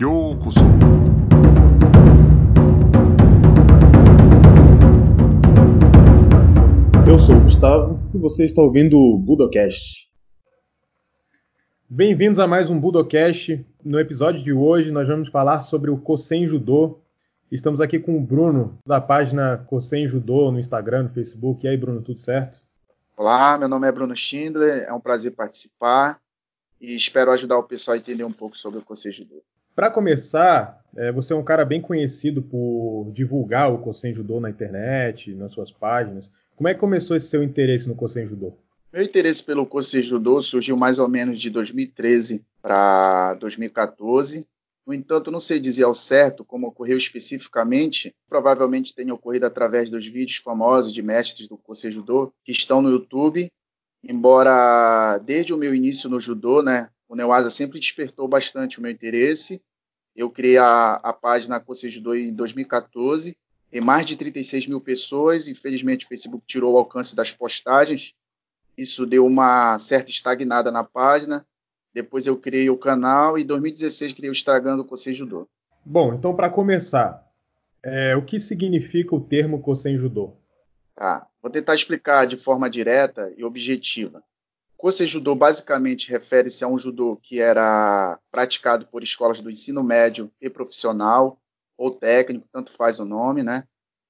ようこそEu sou o Gustavo e você está ouvindo o Budocast. Bem-vindos a mais um Budocast. No episódio de hoje nós vamos falar sobre o Kosen Judô. Estamos aqui com o Bruno da página Kosen Judô no Instagram, no Facebook. E aí, Bruno, tudo certo? Olá, meu nome é Bruno Schindler, é um prazer participar e espero ajudar o pessoal a entender um pouco sobre o Kosen Judô. Para começar, é, você é um cara bem conhecido por divulgar o Kosen Judô na internet, nas suas páginas. Como é que começou esse seu interesse no Kosen Judô? Meu interesse pelo Kosen Judô surgiu mais ou menos de 2013 para 2014. No entanto, não sei dizer ao certo como ocorreu especificamente. Provavelmente tenha ocorrido através dos vídeos famosos de mestres do Kosen Judô que estão no YouTube. Embora desde o meu início no judô, né, o Neoasa sempre despertou bastante o meu interesse. Eu criei a, a página Judô em 2014 tem mais de 36 mil pessoas. Infelizmente, o Facebook tirou o alcance das postagens. Isso deu uma certa estagnada na página. Depois eu criei o canal e em 2016 criei o Estragando Kosen Judô. Bom, então para começar, é, o que significa o termo Kosen Judô? Tá, vou tentar explicar de forma direta e objetiva. Kosen Judô basicamente refere-se a um judô que era praticado por escolas do ensino médio e profissional, ou técnico, tanto faz o nome, né?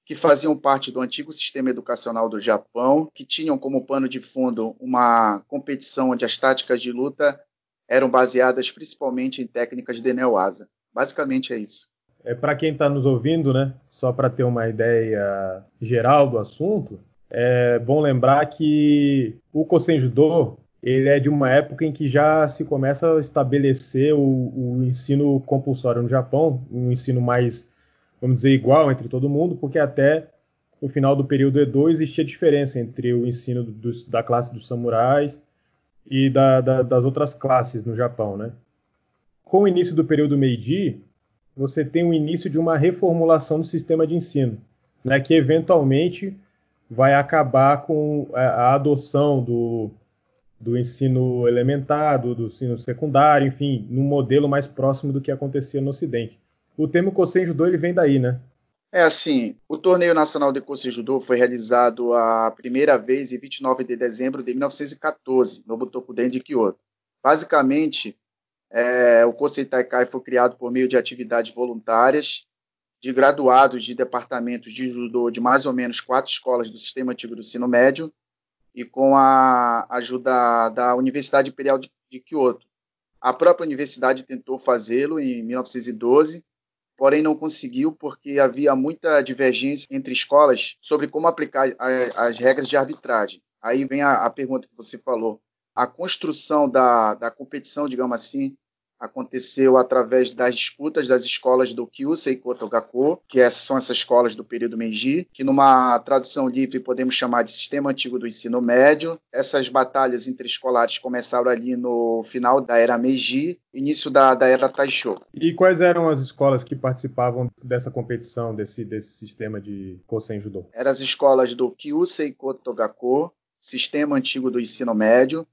que faziam parte do antigo sistema educacional do Japão, que tinham como pano de fundo uma competição onde as táticas de luta eram baseadas principalmente em técnicas de neoasa. Basicamente é isso. É para quem está nos ouvindo, né? Só para ter uma ideia geral do assunto, é bom lembrar que o Kosen Judô ele é de uma época em que já se começa a estabelecer o, o ensino compulsório no Japão, um ensino mais, vamos dizer, igual entre todo mundo, porque até no final do período Edo existia diferença entre o ensino dos, da classe dos samurais e da, da, das outras classes no Japão, né? Com o início do período Meiji, você tem o início de uma reformulação do sistema de ensino, né, que eventualmente vai acabar com a, a adoção do do ensino elementar, do, do, ensino secundário, enfim, num modelo mais próximo do que acontecia no Ocidente. O termo Kosen Judô ele vem daí, né? É assim, o Torneio Nacional de Kosen Judô foi realizado a primeira vez em 29 de dezembro de 1914, no Butokuden de Kyoto. Basicamente, é, o Kosen Taikai foi criado por meio de atividades voluntárias de graduados de departamentos de judô de mais ou menos quatro escolas do sistema antigo do ensino médio e com a ajuda da Universidade Imperial de, de Kyoto. A própria universidade tentou fazê-lo em 1912, porém não conseguiu porque havia muita divergência entre escolas sobre como aplicar a, as regras de arbitragem. Aí vem a, a pergunta que você falou. A construção da, da competição, digamos assim, aconteceu através das disputas das escolas do Kyusei Kotogako, que essas são essas escolas do período Meiji, que numa tradução livre podemos chamar de sistema antigo do ensino médio. Essas batalhas interescolares começaram ali no final da era Meiji, início da, da era Taisho. E quais eram as escolas que participavam dessa competição, desse, desse sistema de Kosen Judô? Eram as escolas do Kyusei Kotogako, sistema antigo do ensino médio,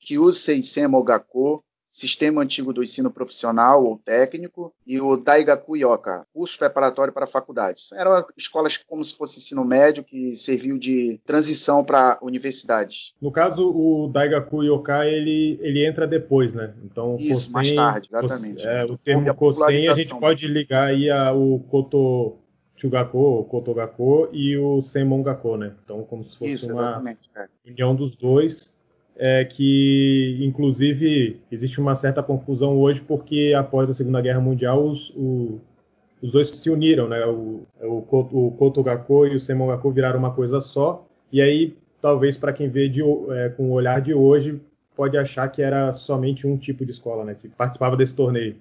Kyusei Semogako, Sistema Antigo do Ensino Profissional ou Técnico, e o Daigaku Yoka, curso preparatório para faculdades. Eram escolas como se fosse ensino médio, que serviu de transição para universidades. No caso, o Daigaku Yoka, ele, ele entra depois, né? Então, Isso, Kosen, mais tarde, exatamente. É, o termo Kosen a gente pode ligar aí ao Koto... Chugako, Kotogako e o Senmongako, né? Então, como se fosse Isso, uma união dos dois é que, inclusive, existe uma certa confusão hoje porque após a Segunda Guerra Mundial os, o, os dois se uniram, né? O, o, o e o Semongako viraram uma coisa só. E aí, talvez para quem vê de, é, com o olhar de hoje, pode achar que era somente um tipo de escola, né? Que participava desse torneio.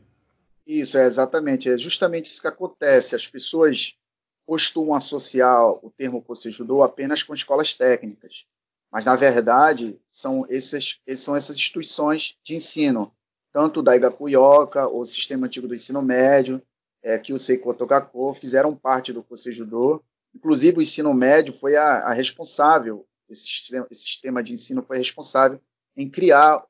Isso, é exatamente. É justamente isso que acontece. As pessoas costumam associar o termo Kosei apenas com escolas técnicas. Mas, na verdade, são, esses, são essas instituições de ensino, tanto da Igakuyoka, o Sistema Antigo do Ensino Médio, é, que o Seiko Togako, fizeram parte do Kosei Judô. Inclusive, o ensino médio foi a, a responsável, esse sistema, esse sistema de ensino foi responsável em criar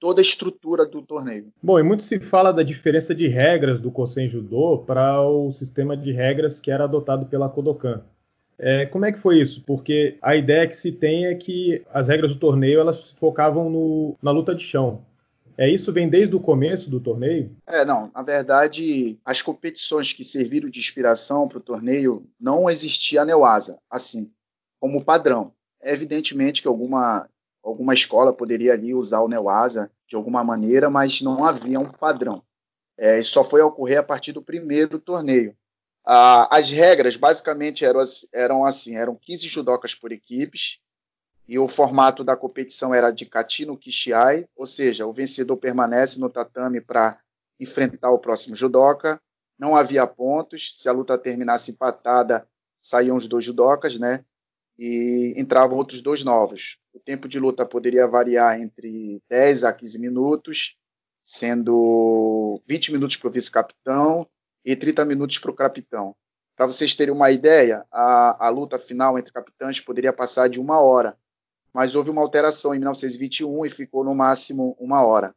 toda a estrutura do torneio. Bom, e muito se fala da diferença de regras do Kosen Judô para o sistema de regras que era adotado pela Kodokan. É, como é que foi isso? Porque a ideia que se tem é que as regras do torneio elas se focavam no, na luta de chão. É isso vem desde o começo do torneio? É, não. Na verdade, as competições que serviram de inspiração para o torneio não existia a Neoasa, assim, como padrão. É evidentemente que alguma alguma escola poderia ali usar o Neoasa de alguma maneira, mas não havia um padrão. É, isso só foi ocorrer a partir do primeiro torneio. Ah, as regras basicamente eram, eram assim, eram 15 judocas por equipes, e o formato da competição era de Kati no Kishiai, ou seja, o vencedor permanece no tatame para enfrentar o próximo judoca. Não havia pontos, se a luta terminasse empatada, saíam os dois judocas, né? E entravam outros dois novos. O tempo de luta poderia variar entre 10 a 15 minutos, sendo 20 minutos para o vice-capitão e 30 minutos para o capitão. Para vocês terem uma ideia, a, a luta final entre capitães poderia passar de uma hora, mas houve uma alteração em 1921 e ficou no máximo uma hora.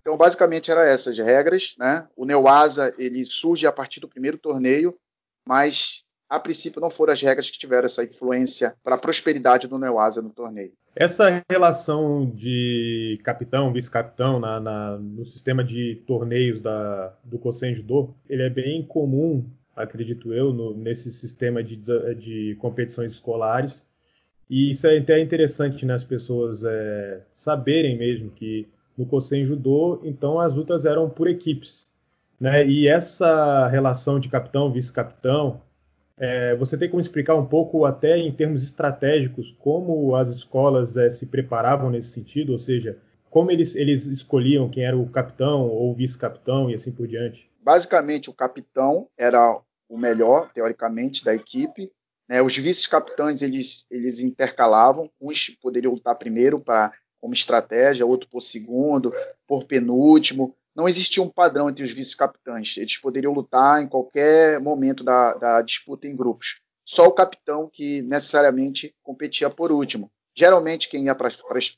Então, basicamente, era essas regras. Né? O Neoasa ele surge a partir do primeiro torneio, mas a princípio não foram as regras que tiveram essa influência para a prosperidade do Neoasa no torneio. Essa relação de capitão, vice-capitão na, na, no sistema de torneios da, do Kosen Judo, ele é bem comum, acredito eu, no, nesse sistema de, de competições escolares. E isso é até interessante, né, as pessoas é, saberem mesmo que no Kosen Judô, então as lutas eram por equipes. Né? E essa relação de capitão, vice-capitão, é, você tem como explicar um pouco, até em termos estratégicos, como as escolas é, se preparavam nesse sentido? Ou seja, como eles, eles escolhiam quem era o capitão ou vice-capitão e assim por diante? Basicamente, o capitão era o melhor, teoricamente, da equipe. Né? Os vice-capitães eles, eles intercalavam, uns poderiam lutar primeiro para como estratégia, outro por segundo, por penúltimo não existia um padrão entre os vice-capitães. Eles poderiam lutar em qualquer momento da, da disputa em grupos. Só o capitão que necessariamente competia por último. Geralmente, quem ia para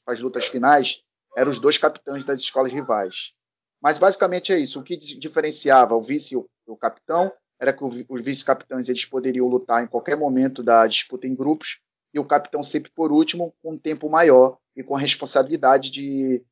as lutas finais eram os dois capitães das escolas rivais. Mas basicamente é isso. O que diferenciava o vice e o, capitão era que os vice-capitães eles poderiam lutar em qualquer momento da disputa em grupos e o capitão sempre por último, com um tempo maior e com a responsabilidade de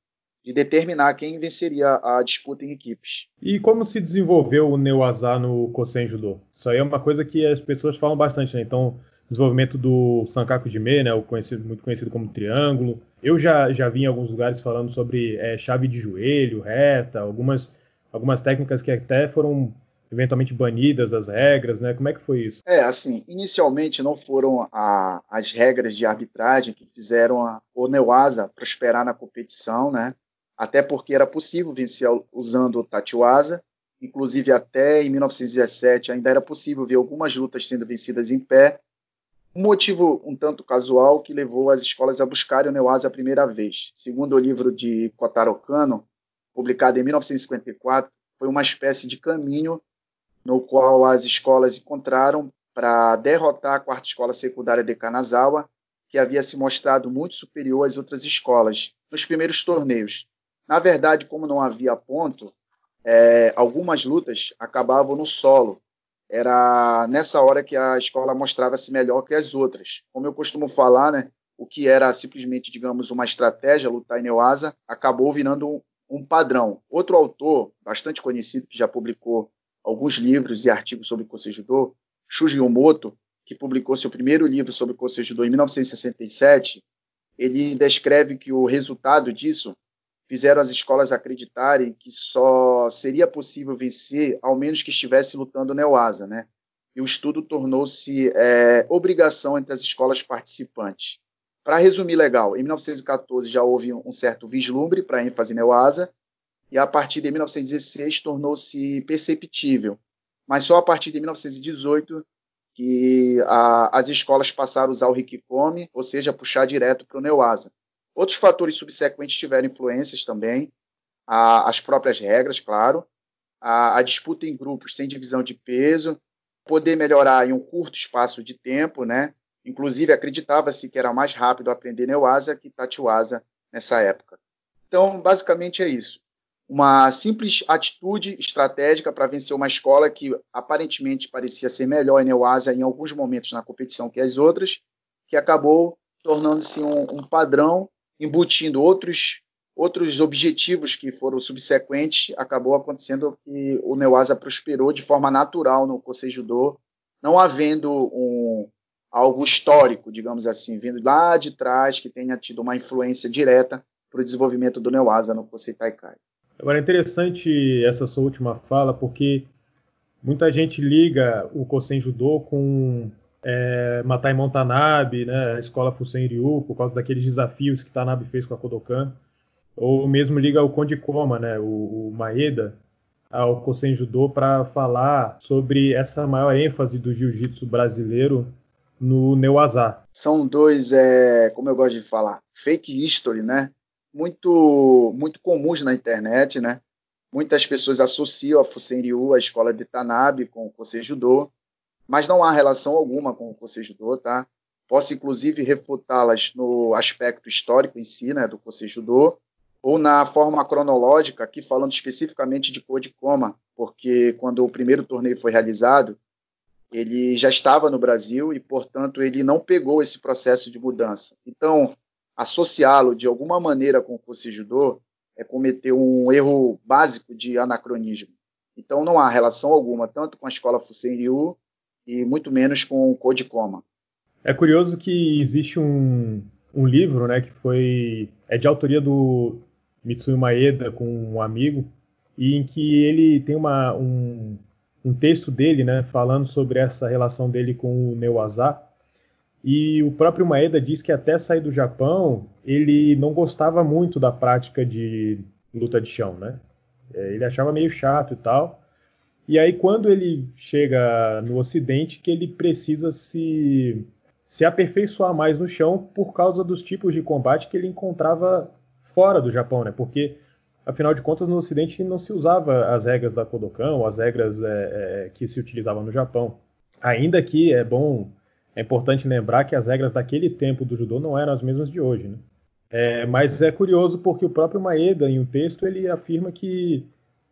de determinar quem venceria a disputa em equipes. E como se desenvolveu o Neuazá no Kosen Judo? Isso aí é uma coisa que as pessoas falam bastante, né? Então, desenvolvimento do Sankaku Jime, né, o conhecido, muito conhecido como triângulo. Eu já, já vi em alguns lugares falando sobre é, chave de joelho, reta, algumas, algumas técnicas que até foram eventualmente banidas as regras, né? Como é que foi isso? É, assim, inicialmente não foram a, as regras de arbitragem que fizeram a, o Neuasa prosperar na competição, né? Até porque era possível vencer usando o Tatiwasa, inclusive até em 1917 ainda era possível ver algumas lutas sendo vencidas em pé, um motivo um tanto casual que levou as escolas a buscarem o Neuasa a primeira vez. Segundo o livro de Kotaro Kano, publicado em 1954, foi uma espécie de caminho no qual as escolas encontraram para derrotar a quarta escola secundária de Kanazawa, que havia se mostrado muito superior às outras escolas nos primeiros torneios. Na verdade, como não havia ponto, é, algumas lutas acabavam no solo. Era nessa hora que a escola mostrava-se melhor que as outras. Como eu costumo falar, né, o que era simplesmente, digamos, uma estratégia, lutar em Neoasa, acabou virando um, padrão. Outro autor, bastante conhecido, que já publicou alguns livros e artigos sobre Kosei Judo, Shuji Omoto, que publicou seu primeiro livro sobre Kosei Judo em 1967, ele descreve que o resultado disso fizeram as escolas acreditarem que só seria possível vencer ao menos que estivesse lutando Neoasa, né? E o estudo tornou-se é, obrigação entre as escolas participantes. Para resumir legal, em 1914 já houve um certo vislumbre para ênfase Neoasa, e a partir de 1916 tornou-se perceptível. Mas só a partir de 1918 que a, as escolas passaram a usar o Rikikomi, ou seja, puxar direto para o Neoasa. Outros fatores subsequentes tiveram influências também, a, as próprias regras, claro, a, a, disputa em grupos sem divisão de peso, poder melhorar em um curto espaço de tempo, né? Inclusive, acreditava-se que era mais rápido aprender Neuasa que Tatiwasa nessa época. Então, basicamente é isso. Uma simples atitude estratégica para vencer uma escola que aparentemente parecia ser melhor em Neuasa em alguns momentos na competição que as outras, que acabou tornando-se um, um padrão, embutindo outros outros objetivos que foram subsequentes, acabou acontecendo que o Neuasa prosperou de forma natural no Kosei Judô, não havendo um, algo histórico, digamos assim, vindo lá de trás que tenha tido uma influência direta para o desenvolvimento do Neuasa no Kosei Taikai. Agora é interessante essa sua última fala, porque muita gente liga o Kosen Judô com é, Matai Montanabe, né, a escola Fusen Ryu, por causa daqueles desafios que Tanabe fez com a Kodokan, ou mesmo liga o Konde Koma, né, o, o Maeda, ao Kosen Judô para falar sobre essa maior ênfase do jiu-jitsu brasileiro no Neuazá. São dois, é, como eu gosto de falar, fake history, né? Muito, muito comuns na internet, né? Muitas pessoas associam a Fusen Ryu, a escola de Tanabe, com o Kosei Judô, mas não há relação alguma com o Kosei Judô, tá? Posso, inclusive, refutá-las no aspecto histórico em si, né, do Kosei Judô, ou na forma cronológica, aqui falando especificamente de Coma, porque quando o primeiro torneio foi realizado, ele já estava no Brasil e, portanto, ele não pegou esse processo de mudança. Então, associá-lo de alguma maneira com o Kosei Judô é cometer um erro básico de anacronismo. Então, não há relação alguma, tanto com a escola Fusen Ryu e muito menos com o Coma. É curioso que existe um, um livro, né, que foi é de autoria do Mitsuyo Maeda com um amigo, e em que ele tem uma, um, um texto dele né, falando sobre essa relação dele com o Neuaza. E o próprio Maeda diz que até sair do Japão, ele não gostava muito da prática de luta de chão, né? É, ele achava meio chato e tal. E aí, quando ele chega no Ocidente, que ele precisa se, se aperfeiçoar mais no chão por causa dos tipos de combate que ele encontrava fora do Japão, né? Porque afinal de contas no Ocidente não se usava as regras da Kodokan, ou as regras é, é, que se utilizavam no Japão. Ainda que é bom, é importante lembrar que as regras daquele tempo do judô não eram as mesmas de hoje, né? É, mas é curioso porque o próprio Maeda, em um texto, ele afirma que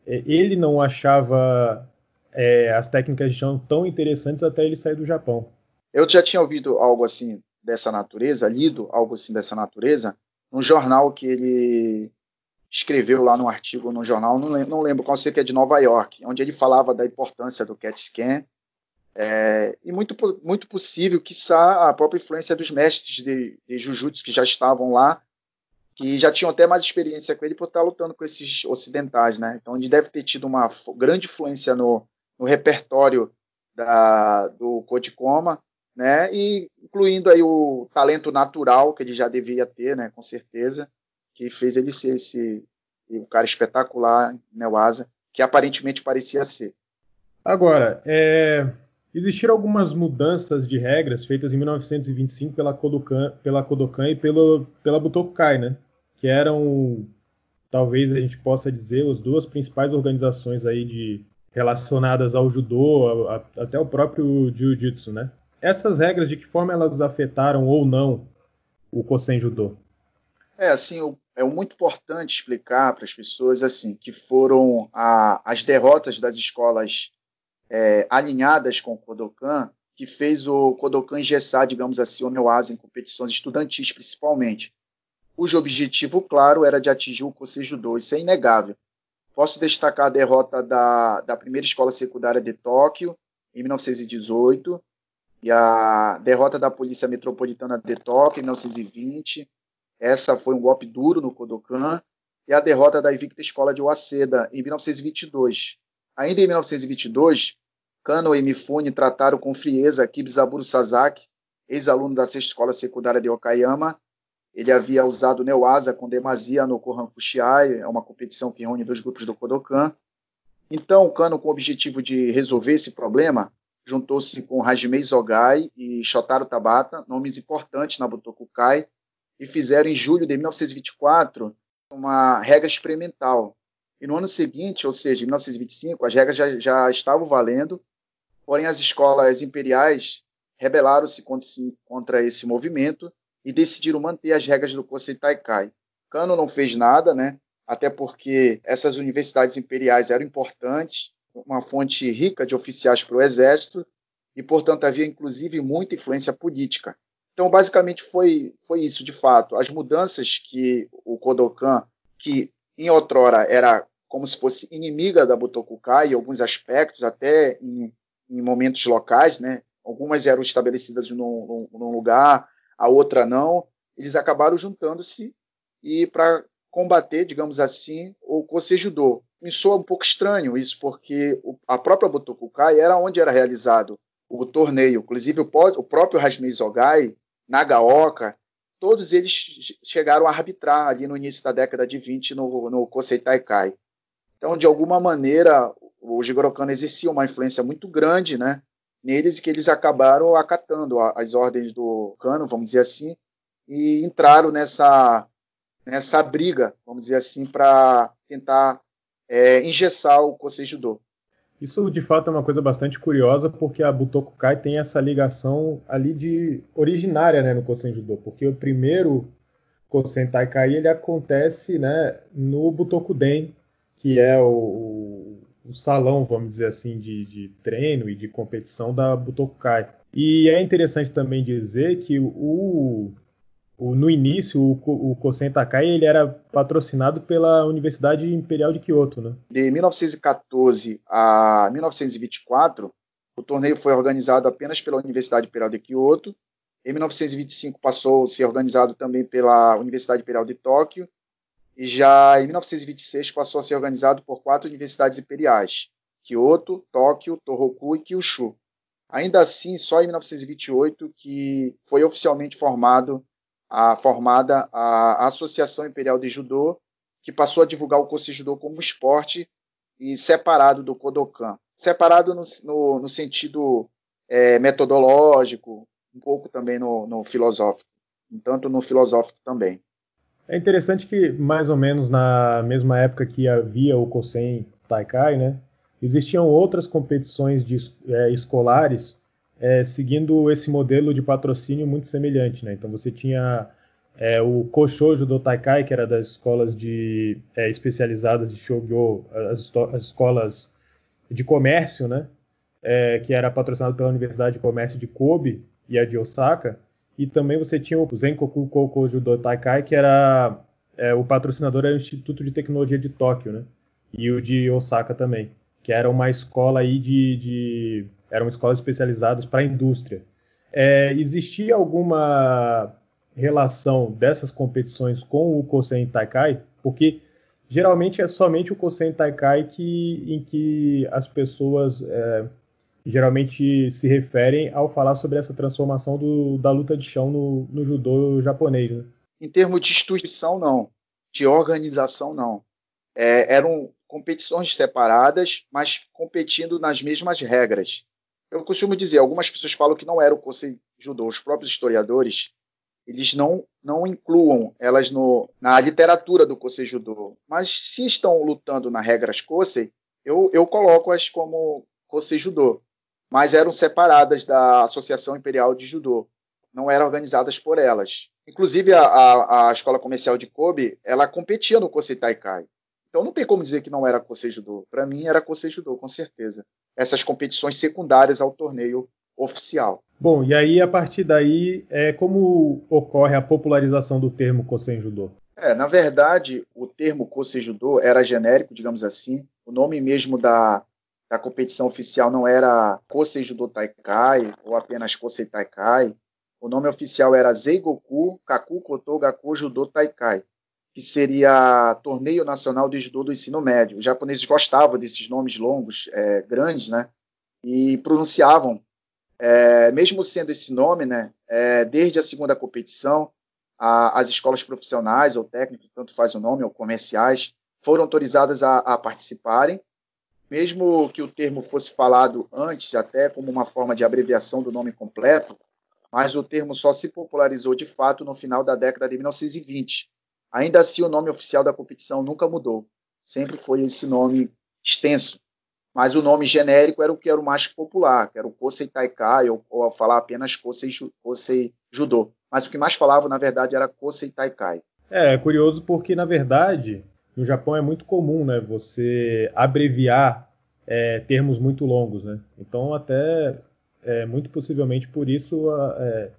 ele não achava é, as técnicas de chão tão interessantes até ele sair do Japão. Eu já tinha ouvido algo assim dessa natureza, lido algo assim dessa natureza, num jornal que ele escreveu lá no artigo no jornal, não lembro, não lembro qual sei que é de Nova York, onde ele falava da importância do CAT scan é, e muito, muito possível que a própria influência dos mestres de, de Jujutsu que já estavam lá, que já tinham até mais experiência com ele por estar lutando com esses ocidentais, né? Então ele deve ter tido uma grande influência no, no repertório da, do Coma né? E incluindo aí o talento natural que ele já devia ter, né? Com certeza, que fez ele ser esse um cara espetacular, né? O Asa, que aparentemente parecia ser. Agora, é, existiram algumas mudanças de regras feitas em 1925 pela Kodokan, pela Kodokan e pelo, pela Butokai, né? Que eram, talvez a gente possa dizer, as duas principais organizações aí de relacionadas ao judô, a, a, até o próprio jiu-jitsu, né? essas regras, de que forma elas afetaram ou não o Kosen Judô? É, assim, é muito importante explicar para as pessoas, assim, que foram a, as derrotas das escolas é, alinhadas com o Kodokan que fez o Kodokan engessar, digamos assim, o Neoasa em competições estudantis, principalmente, cujo objetivo, claro, era de atingir o Kosei Judô, isso é inegável. Posso destacar a derrota da, da primeira escola secundária de Tóquio, em 1918, e a derrota da Polícia Metropolitana de Tóquio em 1920. Essa foi um golpe duro no Kodokan. E a derrota da Invicta Escola de Waseda em 1922. Ainda em 1922, Kano e Mifune trataram com frieza Kibizaburo Sasaki, ex-aluno da sexta escola secundária de Okayama. Ele havia usado Neuasa com demasia no Kohankushiai, é uma competição que reúne dois grupos do Kodokan. Então, Kano, com o objetivo de resolver esse problema, juntou-se com Hajime Zogai e Shotaro Tabata, nomes importantes na Butokukai, e fizeram em julho de 1924 uma regra experimental. E no ano seguinte, ou seja, em 1925, as regras já, já estavam valendo, porém as escolas imperiais rebelaram-se contra, esse movimento e decidiram manter as regras do Kosei Taikai. Kano não fez nada, né? Até porque essas universidades imperiais eram importantes, uma fonte rica de oficiais para o exército, e, portanto, havia inclusive muita influência política. Então, basicamente, foi, foi isso, de fato. As mudanças que o Kodokan, que em outrora era como se fosse inimiga da Butokukai, em alguns aspectos, até em, em momentos locais, né? Algumas eram estabelecidas num, num, lugar, a outra não. Eles acabaram juntando-se e para combater, digamos assim, o Kosei Judo. Me soa um pouco estranho isso, porque a própria Butokukai era onde era realizado o torneio. Inclusive, o próprio Hajime Zogai, Nagaoka, todos eles chegaram a arbitrar ali no início da década de 20 no, no Kosei Taikai. Então, de alguma maneira, o Jigoro Kano exercia uma influência muito grande né, neles que eles acabaram acatando as ordens do Kano, vamos dizer assim, e entraram nessa, nessa briga, vamos dizer assim, para tentar é, engessar o Kosei Judo. Isso de fato é uma coisa bastante curiosa, porque a Butokukai tem essa ligação ali de originária né, no Kosen Judo, porque o primeiro Kosen Taikai ele acontece né, no Butokuden, que é o, o, salão, vamos dizer assim, de, de, treino e de competição da Butokukai. E é interessante também dizer que o, o, no início, o, o Kosen Takai ele era patrocinado pela Universidade Imperial de Kyoto, né? De 1914 a 1924, o torneio foi organizado apenas pela Universidade Imperial de Kyoto. Em 1925 passou a ser organizado também pela Universidade Imperial de Tóquio e já em 1926 passou a ser organizado por quatro universidades imperiais: Kyoto, Tóquio, Tohoku e Kyushu. Ainda assim, só em 1928 que foi oficialmente formado a, formada a Associação Imperial de Judô, que passou a divulgar o Kosei Judô como esporte e separado do Kodokan. Separado no, no, no sentido é, metodológico, um pouco também no, no filosófico, tanto no filosófico também. É interessante que, mais ou menos na mesma época que havia o Kosen Taikai, né, existiam outras competições de, é, escolares é, seguindo esse modelo de patrocínio muito semelhante. Né? Então você tinha é, o Koshojo do Taikai, que era das escolas de, é, especializadas de Shogyo, as, as, escolas de comércio, né? É, que era patrocinado pela Universidade de Comércio de Kobe e a de Osaka. E também você tinha o Zenkoku Kokoju do Taikai, que era é, o patrocinador era o Instituto de Tecnologia de Tóquio, né? E o de Osaka também, que era uma escola aí de, de eram escolas especializadas para a indústria. É, existia alguma relação dessas competições com o Kosen Taikai? Porque geralmente é somente o Kosen Taikai que, em que as pessoas é, geralmente se referem ao falar sobre essa transformação do, da luta de chão no, no judô japonês. Né? Em termos de instituição, não. De organização, não. É, eram competições separadas, mas competindo nas mesmas regras. Eu costumo dizer, algumas pessoas falam que não era o Kosei Judô, os próprios historiadores, eles não, não incluam elas no, na literatura do Kosei Judô. Mas se estão lutando nas regras Kosei, eu, eu coloco-as como Kosei Judô. Mas eram separadas da Associação Imperial de Judô. Não eram organizadas por elas. Inclusive, a, a, a Escola Comercial de Kobe, ela competia no Kosei Taikai. Então não tem como dizer que não era Kosei Judô. Para mim era Kosei Judô, com certeza essas competições secundárias ao torneio oficial. Bom, e aí a partir daí, é, como ocorre a popularização do termo Kosen Judô? É, na verdade, o termo Kosen Judô era genérico, digamos assim. O nome mesmo da, da competição oficial não era Kosei Judo Taikai ou apenas Kosei Taikai. O nome oficial era Zeigoku Kaku Koto Gaku Judo Taikai que seria Torneio Nacional de Judô do Ensino Médio. Os japoneses gostavam desses nomes longos, é, grandes, né? E pronunciavam, é, mesmo sendo esse nome, né? É, desde a segunda competição, a, as escolas profissionais ou técnicas, tanto faz o nome, ou comerciais, foram autorizadas a, a participarem, mesmo que o termo fosse falado antes, até como uma forma de abreviação do nome completo, mas o termo só se popularizou de fato no final da década de 1920, Ainda assim, o nome oficial da competição nunca mudou. Sempre foi esse nome extenso. Mas o nome genérico era o que era o mais popular, que era o Kosei Taikai, ou, ou falar apenas Kosei, Kosei Judô. Mas o que mais falava, na verdade, era Kosei Taikai. É, é curioso porque, na verdade, no Japão é muito comum, né, você abreviar é, termos muito longos, né? Então, até é, muito possivelmente por isso é,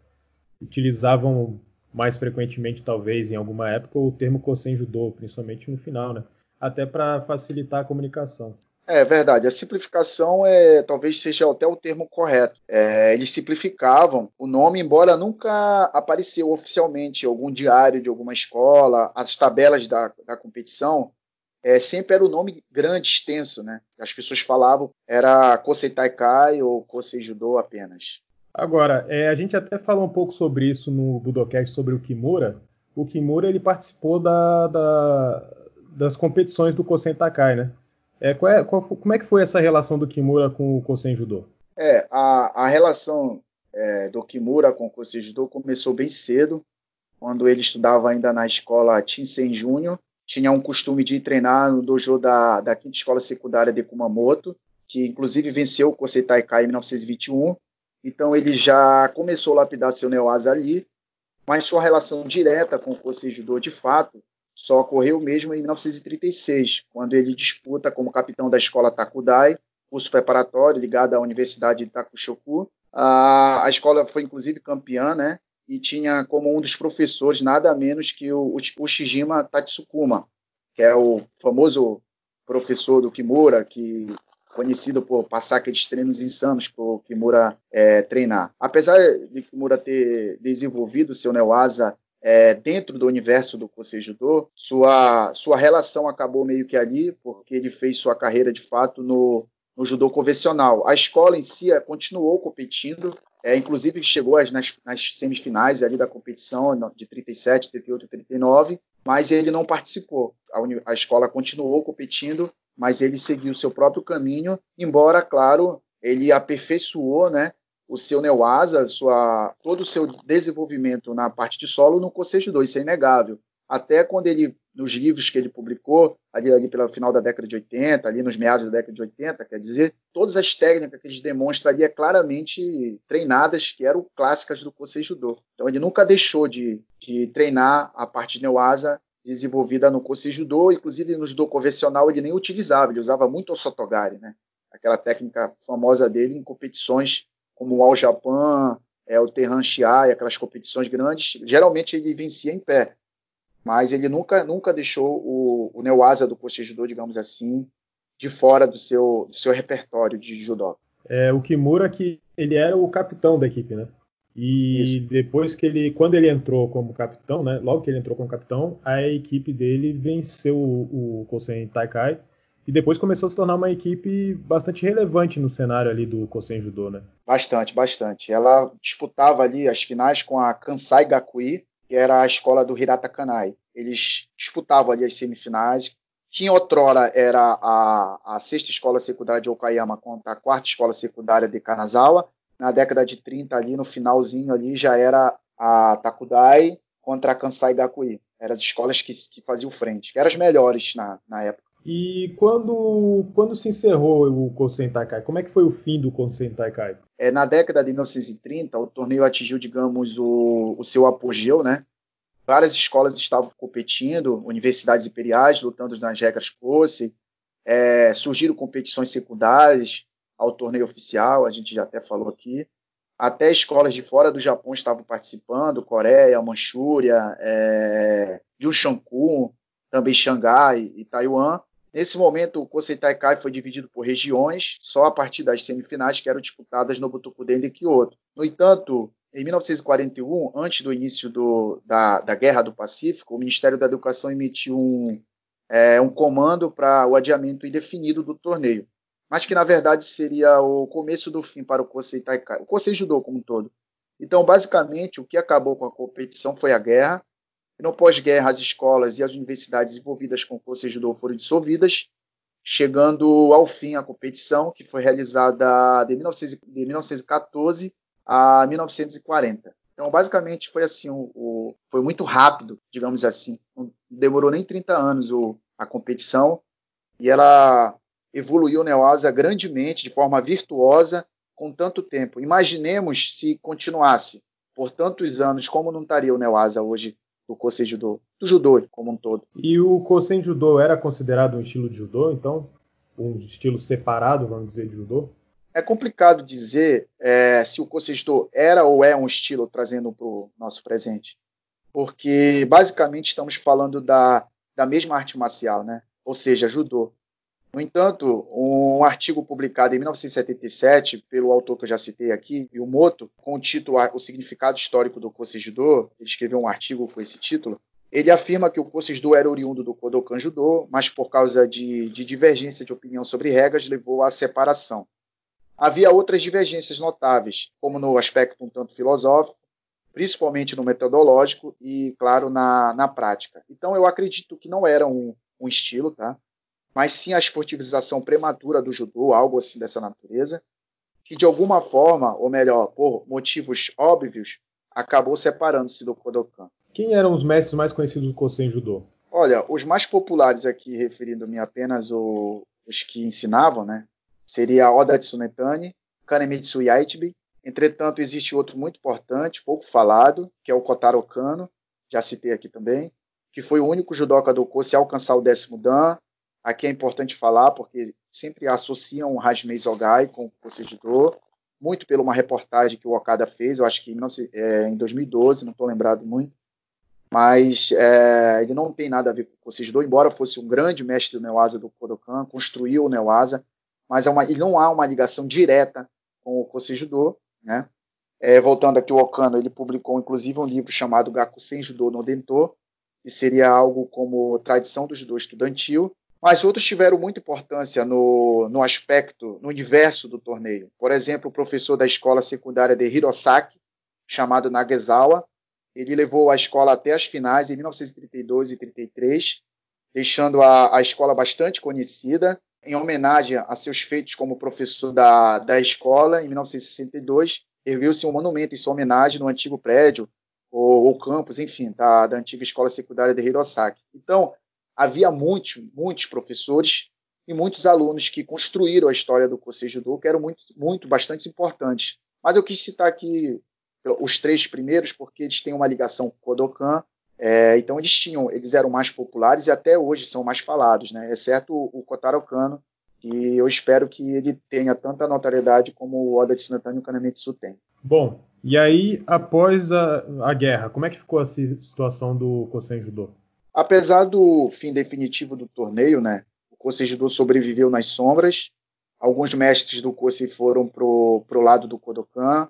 utilizavam mais frequentemente, talvez, em alguma época, o termo Kosen principalmente no final, né? Até para facilitar a comunicação. É verdade. A simplificação é talvez seja até o termo correto. É, eles simplificavam o nome, embora nunca apareceu oficialmente em algum diário de alguma escola, as tabelas da, da competição. É, sempre era o nome grande, extenso, né? As pessoas falavam era Kosei Taikai ou Kosei apenas. Agora, é, a gente até falou um pouco sobre isso no Budocast, sobre o Kimura. O Kimura ele participou da, da, das competições do Kosen Takai, né? É, qual é, qual, como é que foi essa relação do Kimura com o Kosen Judô? É, a, a relação é, do Kimura com o Kosen Judô começou bem cedo, quando ele estudava ainda na escola Tinsen Júnior. Tinha um costume de treinar no dojo da, da quinta escola secundária de Kumamoto, que inclusive venceu o Kosei Taikai em 1921. Então ele já começou a lapidar seu neoasa ali, mas sua relação direta com o Kosei Judô, de fato, só ocorreu mesmo em 1936, quando ele disputa como capitão da escola Takudai, curso preparatório ligado à Universidade de Takushoku. A, a escola foi inclusive campeã, né? E tinha como um dos professores nada menos que o, o Shijima Tatsukuma, que é o famoso professor do Kimura, que conhecido por passar aqueles treinos insanos para o Kimura é, treinar. Apesar de Kimura ter desenvolvido seu Neoasa é, dentro do universo do Kosei Judô, sua, sua relação acabou meio que ali, porque ele fez sua carreira de fato no, no judô convencional. A escola em si é, continuou competindo, é, inclusive chegou às, nas, nas, semifinais ali da competição de 37, 38 e 39, mas ele não participou. A, a escola continuou competindo, mas ele seguiu seu próprio caminho, embora, claro, ele aperfeiçoou né, o seu Neoasa, sua, todo o seu desenvolvimento na parte de solo no Cocejo 2, isso é inegável. Até quando ele, nos livros que ele publicou, ali, ali pelo final da década de 80, ali nos meados da década de 80, quer dizer, todas as técnicas que ele demonstra ali é claramente treinadas, que eram clássicas do Cocejo Judô. Então ele nunca deixou de, de treinar a parte de Neoasa desenvolvida no Cocejo Judô, inclusive no judô convencional ele nem utilizava, ele usava muito o Sotogari, né? aquela técnica famosa dele em competições como o All Japan, é, o Terran Shiai, aquelas competições grandes, geralmente ele vencia em pé. Mas ele nunca, nunca deixou o, o Neoasa do Coche Judô, digamos assim, de fora do seu, do seu repertório de judô. É, o Kimura que ele era o capitão da equipe, né? E Isso. depois que ele, quando ele entrou como capitão, né? Logo que ele entrou como capitão, a equipe dele venceu o, o Kosen Taikai e depois começou a se tornar uma equipe bastante relevante no cenário ali do Kosen Judo, né? Bastante, bastante. Ela disputava ali as finais com a Kansai Gakui, que era a escola do Hirata Kanai. Eles disputavam ali as semifinais. Quem outrora era a, a sexta escola secundária de Okayama contra a quarta escola secundária de Kanazawa. Na década de 30, ali no finalzinho ali, já era a Takudai contra a Kansai Gakui. Eram as escolas que, que faziam frente, que eram as melhores na, na época. E quando, quando se encerrou o Kosen Taikai? Como é que foi o fim do Kosen Taikai? É, na década de 1930, o torneio atingiu, digamos, o, o seu apogeu, né? Várias escolas estavam competindo, universidades imperiais lutando nas regras Kosen, é, surgiram competições secundárias ao torneio oficial, a gente já até falou aqui. Até escolas de fora do Japão estavam participando, Coreia, Manchúria, é, também Xangai e Taiwan. Nesse momento, o Kosei Taikai foi dividido por regiões, só a partir das semifinais que eram disputadas no Butokuden de Kyoto. No entanto, em 1941, antes do início do, da, da, Guerra do Pacífico, o Ministério da Educação emitiu um, é, um comando para o adiamento indefinido do torneio, mas que na verdade seria o começo do fim para o Kosei Taikai, o Kosei Judô como um todo. Então, basicamente, o que acabou com a competição foi a guerra, no pós-guerra, as escolas e as universidades envolvidas com o Kosei Judô foram dissolvidas, chegando ao fim a competição, que foi realizada de, 1914 a 1940. Então, basicamente, foi assim, o, o, foi muito rápido, digamos assim. Não demorou nem 30 anos o, a competição e ela evoluiu Neoasa grandemente, de forma virtuosa, com tanto tempo. Imaginemos se continuasse por tantos anos, como não estaria o Neoasa hoje do Kosei Judô, do judô como um todo. E o Kosei Judô era considerado um estilo de judô, então? Um estilo separado, vamos dizer, de judô? É complicado dizer é, se o Kosei Judô era ou é um estilo trazendo para o nosso presente, porque basicamente estamos falando da, da mesma arte marcial, né? ou seja, judô. No entanto, um artigo publicado em 1977 pelo autor que eu já citei aqui, Yumoto, com o título O Significado Histórico do Judô, ele escreveu um artigo com esse título, ele afirma que o Judô era oriundo do Kodokan Judô, mas por causa de, de divergência de opinião sobre regras, levou à separação. Havia outras divergências notáveis, como no aspecto um tanto filosófico, principalmente no metodológico e, claro, na, na prática. Então, eu acredito que não era um, um estilo, tá? Mas sim a esportivização prematura do judô, algo assim dessa natureza, que de alguma forma, ou melhor, por motivos óbvios, acabou separando-se do Kodokan. Quem eram os mestres mais conhecidos do Kosen Judô? Olha, os mais populares aqui, referindo-me apenas o, os que ensinavam, né, seria Oda Tsunetani, Kanemitsu Yaichibi. Entretanto, existe outro muito importante, pouco falado, que é o Kotaro Kano, já citei aqui também, que foi o único judoca do Kosen a alcançar o décimo dan, Aqui é importante falar porque sempre associam o Hajime Zogai com o Procedidor, muito pela uma reportagem que o Okada fez, eu acho que em 2012, é, não estou lembrado muito, mas é, ele não tem nada a ver com o Procedidor, embora fosse um grande mestre do Neoasa do Kodokan, construiu o Neoasa, mas é uma, ele não há uma ligação direta com o Procedidor, né? É, voltando aqui, o Okano, ele publicou inclusive um livro chamado Gakusen Judo no Dento, que seria algo como tradição do judô estudantil, mas outros tiveram muita importância no, no aspecto, no universo do torneio. Por exemplo, o professor da escola secundária de Hirosaki, chamado Nagezawa, ele levou a escola até as finais em 1932 e 33, deixando a, a escola bastante conhecida. Em homenagem a seus feitos como professor da, da escola, em 1962, ergueu-se um monumento em sua homenagem no antigo prédio, ou, ou campus, enfim, da, da antiga escola secundária de Hirosaki. Então, havia muitos, muitos professores e muitos alunos que construíram a história do Kosei Judô, que eram muito, muito, bastante importantes. Mas eu quis citar aqui os três primeiros porque eles têm uma ligação com o Kodokan, é, então eles tinham, eles eram mais populares e até hoje são mais falados, né? Exceto o, o Kotaro Kano, que eu espero que ele tenha tanta notoriedade como o Oda Tsunetani e o Kanemitsu tem. Bom, e aí após a, a guerra, como é que ficou a situação do Kosen Judô? Apesar do fim definitivo do torneio, né, o Kosei sobreviveu nas sombras. Alguns mestres do Kosei foram pro, pro lado do Kodokan,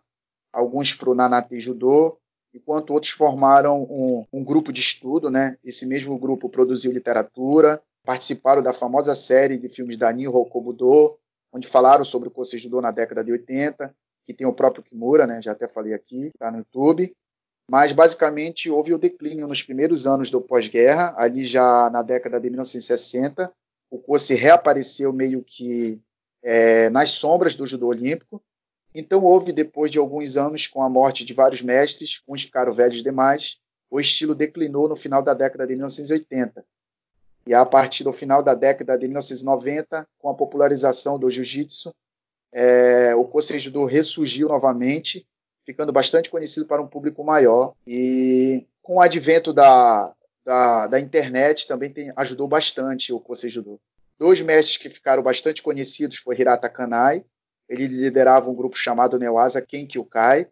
alguns pro Nanate Judô, enquanto outros formaram um, um grupo de estudo, né? Esse mesmo grupo produziu literatura, participaram da famosa série de filmes da Nihon Hokobudo, onde falaram sobre o Kosei Judô na década de 80, que tem o próprio Kimura, né? Já até falei aqui, tá no YouTube mas basicamente houve o declínio nos primeiros anos do pós-guerra, ali já na década de 1960, o Kosei reapareceu meio que é, nas sombras do judô olímpico. Então houve, depois de alguns anos, com a morte de vários mestres, uns ficaram velhos demais, o estilo declinou no final da década de 1980. E a partir do final da década de 1990, com a popularização do jiu-jitsu, é, o Kosei Judô ressurgiu novamente ficando bastante conhecido para um público maior. E com o advento da, da, da internet também tem, ajudou bastante o Kosei Judô. Dois mestres que ficaram bastante conhecidos foi Hirata Kanai, ele liderava um grupo chamado Neoasa Kenkyukai,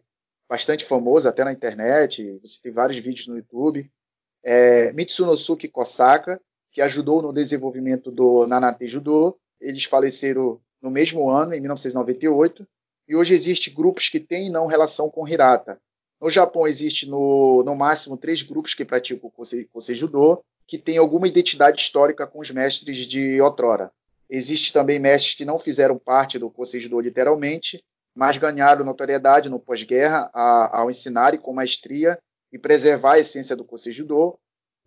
bastante famoso até na internet, você tem vários vídeos no YouTube. É, Mitsunosuke Kosaka, que ajudou no desenvolvimento do Nanate Judô, eles faleceram no mesmo ano, em 1998, e hoje existem grupos que têm não relação com Hirata. No Japão existe no, no máximo três grupos que praticam o Kosei, que têm alguma identidade histórica com os mestres de outrora. Existem também mestres que não fizeram parte do Kosei literalmente, mas ganharam notoriedade no pós-guerra ao ensinarem com maestria e preservar a essência do Kosei.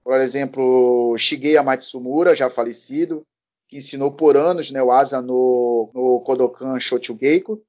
Por exemplo, Shigeya Matsumura, já falecido, que ensinou por anos né, o asa no, no Kodokan Shochugeiko,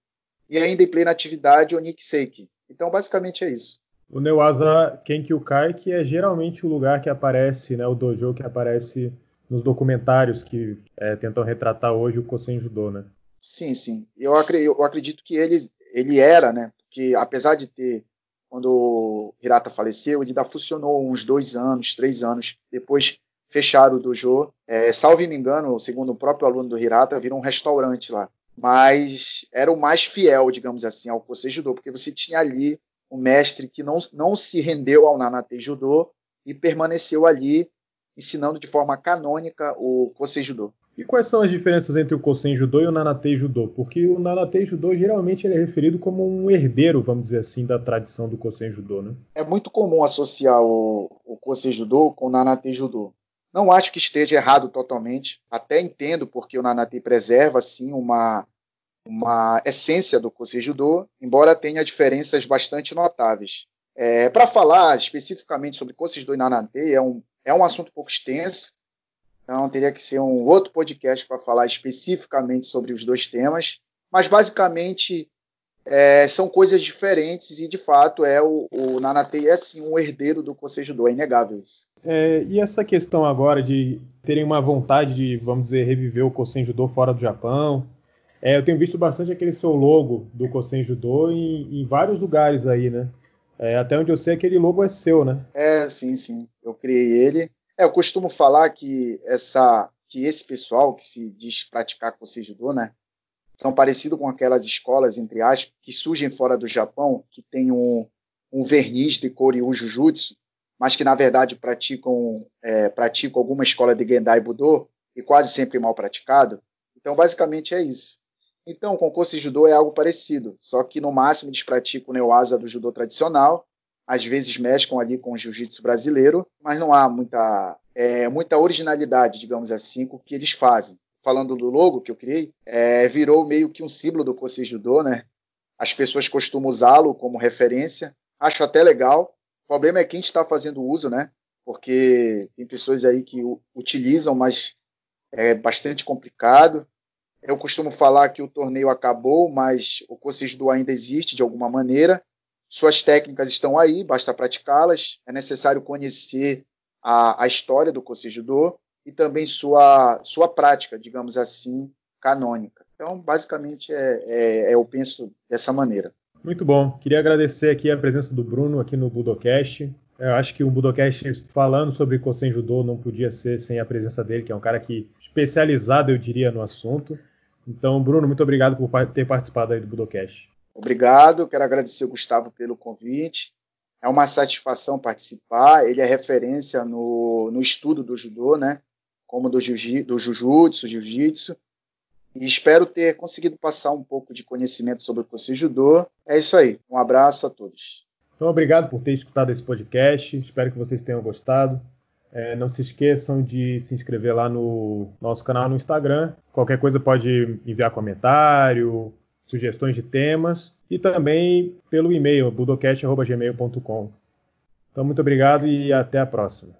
e ainda em plena atividade o Seiki. Então, basicamente é isso. O Newaza Kenkyukai, que é geralmente o lugar que aparece, né, o dojo que aparece nos documentários que é, tentam retratar hoje o Kosen Judô, né? Sim, sim. Eu, acredito, que ele, ele era, né, que apesar de ter quando o Hirata faleceu, ele ainda funcionou uns dois anos, três anos. Depois fecharam o dojo. É, salvo me engano, segundo o próprio aluno do Hirata, virou um restaurante lá. Mas era o mais fiel, digamos assim, ao Kosei Judô, porque você tinha ali um mestre que não, não se rendeu ao Nanate Judô e permaneceu ali ensinando de forma canônica o Kosei Judô. E quais são as diferenças entre o Kosen Judô e o Nanatei Judô? Porque o Nanatei Judô geralmente é referido como um herdeiro, vamos dizer assim, da tradição do Kosen Judô, né? É muito comum associar o, o Kosen Judô com o Nanatei Judô. Não acho que esteja errado totalmente. Até entendo porque o Nanatei preserva, assim, uma, uma essência do Kosen Judô, embora tenha diferenças bastante notáveis. É, Para falar especificamente sobre Kosen Judô e Nanatei, é um, é um assunto pouco extenso, então teria que ser um outro podcast para falar especificamente sobre os dois temas. Mas basicamente é, são coisas diferentes e de fato é o, o Nanatei é sim um herdeiro do Judô, é inegável isso. É, e essa questão agora de terem uma vontade de, vamos dizer, reviver o Kosen Judô fora do Japão. É, eu tenho visto bastante aquele seu logo do Kosen Judô em, em vários lugares aí, né? É, até onde eu sei, aquele logo é seu, né? É, sim, sim. Eu criei ele. É, eu costumo falar que essa que esse pessoal que se diz praticar Kosei Judô, né, são parecidos com aquelas escolas, entre aspas, que surgem fora do Japão, que tem um, um verniz de Koryu Jujutsu, mas que na verdade praticam, é, praticam alguma escola de Gendai Budo e quase sempre mal praticado. Então, basicamente é isso. Então, o Kosei Judô é algo parecido, só que no máximo eles praticam o Neoasa do judô tradicional às vezes mesclam ali com o jiu-jitsu brasileiro, mas não há muita, é, muita originalidade, digamos assim, com o que eles fazem. Falando do logo que eu criei, é, virou meio que um símbolo do Kosei Judô, né? As pessoas costumam usá-lo como referência. Acho até legal. O problema é quem está fazendo uso, né? Porque tem pessoas aí que utilizam, mas é bastante complicado. Eu costumo falar que o torneio acabou, mas o Kosei Judô ainda existe de alguma maneira. Suas técnicas estão aí, basta praticá-las. É necessário conhecer a, a história do Kosei Judô e também sua, sua prática, digamos assim, canônica. Então, basicamente, é, é, é, eu penso dessa maneira. Muito bom. Queria agradecer aqui a presença do Bruno aqui no Budocast. Eu acho que um Budocast falando sobre Kosen Judô não podia ser sem a presença dele, que é um cara que especializado, eu diria, no assunto. Então, Bruno, muito obrigado por ter participado aí do Budocast. Obrigado, quero agradecer o Gustavo pelo convite. É uma satisfação participar. Ele é referência no, no estudo do judô, né? Como do, jiu, do jujutsu, jiu-jitsu. E espero ter conseguido passar um pouco de conhecimento sobre o Kosei Judô. É isso aí. Um abraço a todos. Então, obrigado por ter escutado esse podcast. Espero que vocês tenham gostado. É, não se esqueçam de se inscrever lá no nosso canal no Instagram. Qualquer coisa pode enviar comentário, sugestões de temas e também pelo e-mail budocast.gmail.com. Então, muito obrigado e até a próxima.